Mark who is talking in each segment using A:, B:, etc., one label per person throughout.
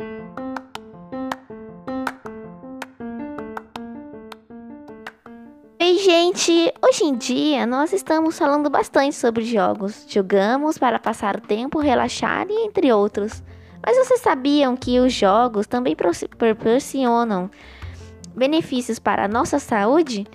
A: Oi, gente! Hoje em dia nós estamos falando bastante sobre jogos. Jogamos para passar o tempo, relaxar e entre outros. Mas vocês sabiam que os jogos também proporcionam benefícios para a nossa saúde?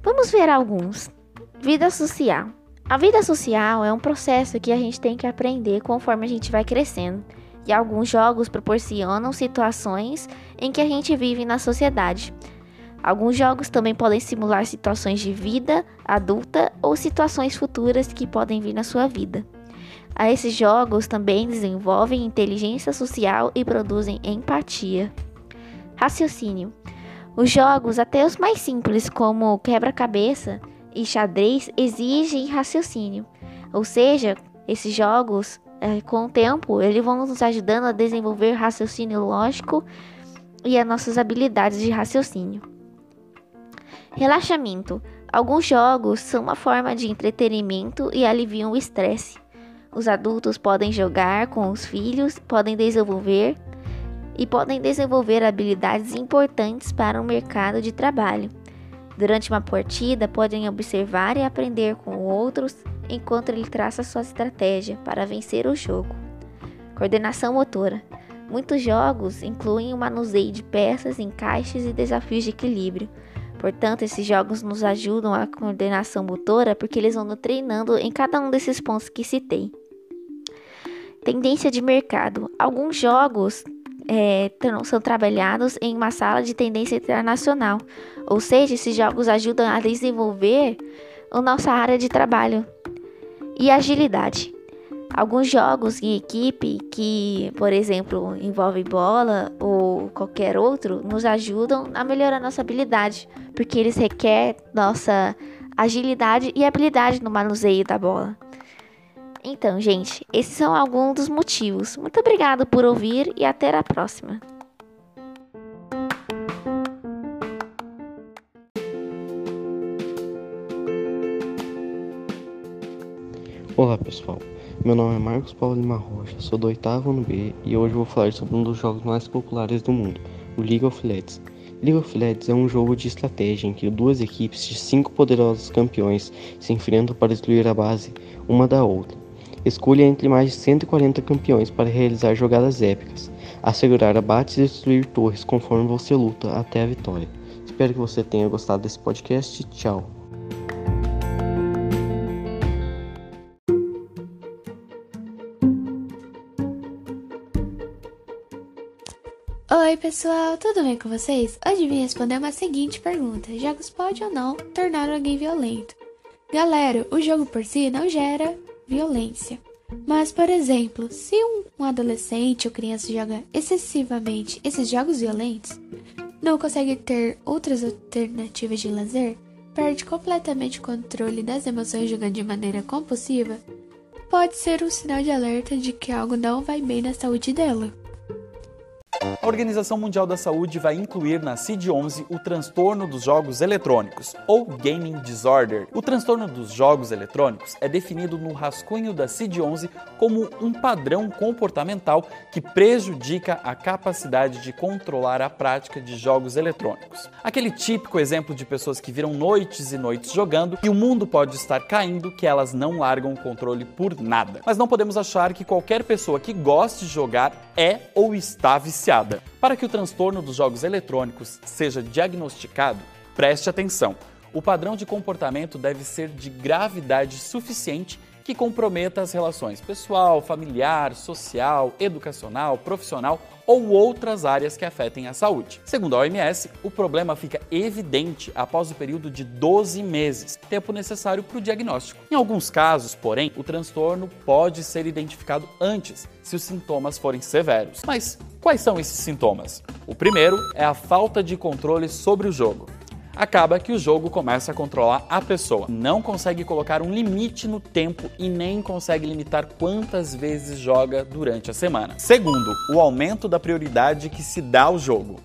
A: Vamos ver alguns. Vida social. A vida social é um processo que a gente tem que aprender conforme a gente vai crescendo. E alguns jogos proporcionam situações em que a gente vive na sociedade. Alguns jogos também podem simular situações de vida adulta ou situações futuras que podem vir na sua vida. A esses jogos também desenvolvem inteligência social e produzem empatia. Raciocínio. Os jogos, até os mais simples, como quebra-cabeça e xadrez, exigem raciocínio. Ou seja, esses jogos, é, com o tempo, eles vão nos ajudando a desenvolver raciocínio lógico e as nossas habilidades de raciocínio. Relaxamento. Alguns jogos são uma forma de entretenimento e aliviam o estresse. Os adultos podem jogar com os filhos, podem desenvolver e podem desenvolver habilidades importantes para o mercado de trabalho. Durante uma partida, podem observar e aprender com outros enquanto ele traça sua estratégia para vencer o jogo. Coordenação motora. Muitos jogos incluem o manuseio de peças, encaixes e desafios de equilíbrio. Portanto, esses jogos nos ajudam a coordenação motora porque eles vão treinando em cada um desses pontos que citei. Tendência de mercado. Alguns jogos é, são trabalhados em uma sala de tendência internacional, ou seja, esses jogos ajudam a desenvolver a nossa área de trabalho. E agilidade. Alguns jogos em equipe que, por exemplo, envolvem bola ou qualquer outro, nos ajudam a melhorar nossa habilidade, porque eles requerem nossa agilidade e habilidade no manuseio da bola. Então, gente, esses são alguns dos motivos. Muito obrigado por ouvir e até a próxima.
B: Olá pessoal, meu nome é Marcos Paulo Lima Rocha, sou do oitavo ano B e hoje vou falar sobre um dos jogos mais populares do mundo, o League of Legends. League of Legends é um jogo de estratégia em que duas equipes de cinco poderosos campeões se enfrentam para destruir a base uma da outra. Escolha entre mais de 140 campeões para realizar jogadas épicas, assegurar abates e destruir torres conforme você luta até a vitória. Espero que você tenha gostado desse podcast. Tchau.
C: Oi pessoal, tudo bem com vocês? Hoje vim responder uma seguinte pergunta: Jogos pode ou não tornar alguém violento? Galera, o jogo por si não gera violência. Mas, por exemplo, se um, adolescente ou criança joga excessivamente esses jogos violentos, não consegue ter outras alternativas de lazer, perde completamente o controle das emoções jogando de maneira compulsiva, pode ser um sinal de alerta de que algo não vai bem na saúde dela.
D: A Organização Mundial da Saúde vai incluir na CID-11 o transtorno dos jogos eletrônicos, ou Gaming Disorder. O transtorno dos jogos eletrônicos é definido no rascunho da CID-11 como um padrão comportamental que prejudica a capacidade de controlar a prática de jogos eletrônicos. Aquele típico exemplo de pessoas que viram noites e noites jogando e o mundo pode estar caindo que elas não largam o controle por nada. Mas não podemos achar que qualquer pessoa que goste de jogar é ou está viciada para que o transtorno dos jogos eletrônicos seja diagnosticado, preste atenção. O padrão de comportamento deve ser de gravidade suficiente que comprometa as relações pessoal, familiar, social, educacional, profissional ou outras áreas que afetem a saúde. Segundo a OMS, o problema fica evidente após o período de 12 meses, tempo necessário para o diagnóstico. Em alguns casos, porém, o transtorno pode ser identificado antes, se os sintomas forem severos. Mas quais são esses sintomas? O primeiro é a falta de controle sobre o jogo acaba que o jogo começa a controlar a pessoa. Não consegue colocar um limite no tempo e nem consegue limitar quantas vezes joga durante a semana. Segundo, o aumento da prioridade que se dá ao jogo.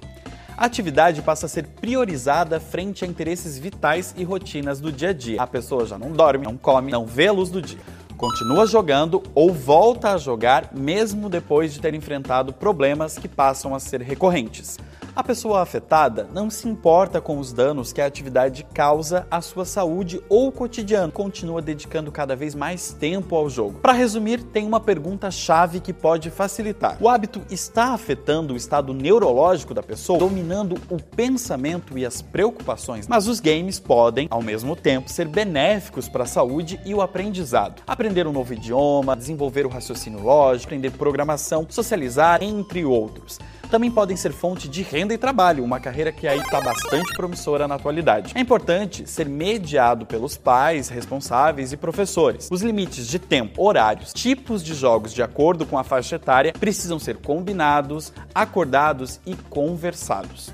D: A atividade passa a ser priorizada frente a interesses vitais e rotinas do dia a dia. A pessoa já não dorme, não come, não vê a luz do dia. continua jogando ou volta a jogar mesmo depois de ter enfrentado problemas que passam a ser recorrentes. A pessoa afetada não se importa com os danos que a atividade causa à sua saúde ou cotidiano, continua dedicando cada vez mais tempo ao jogo. Para resumir, tem uma pergunta-chave que pode facilitar. O hábito está afetando o estado neurológico da pessoa, dominando o pensamento e as preocupações, mas os games podem, ao mesmo tempo, ser benéficos para a saúde e o aprendizado. Aprender um novo idioma, desenvolver o raciocínio lógico, aprender programação, socializar, entre outros também podem ser fonte de renda e trabalho, uma carreira que aí está bastante promissora na atualidade. É importante ser mediado pelos pais, responsáveis e professores. Os limites de tempo, horários, tipos de jogos de acordo com a faixa etária precisam ser combinados, acordados e conversados.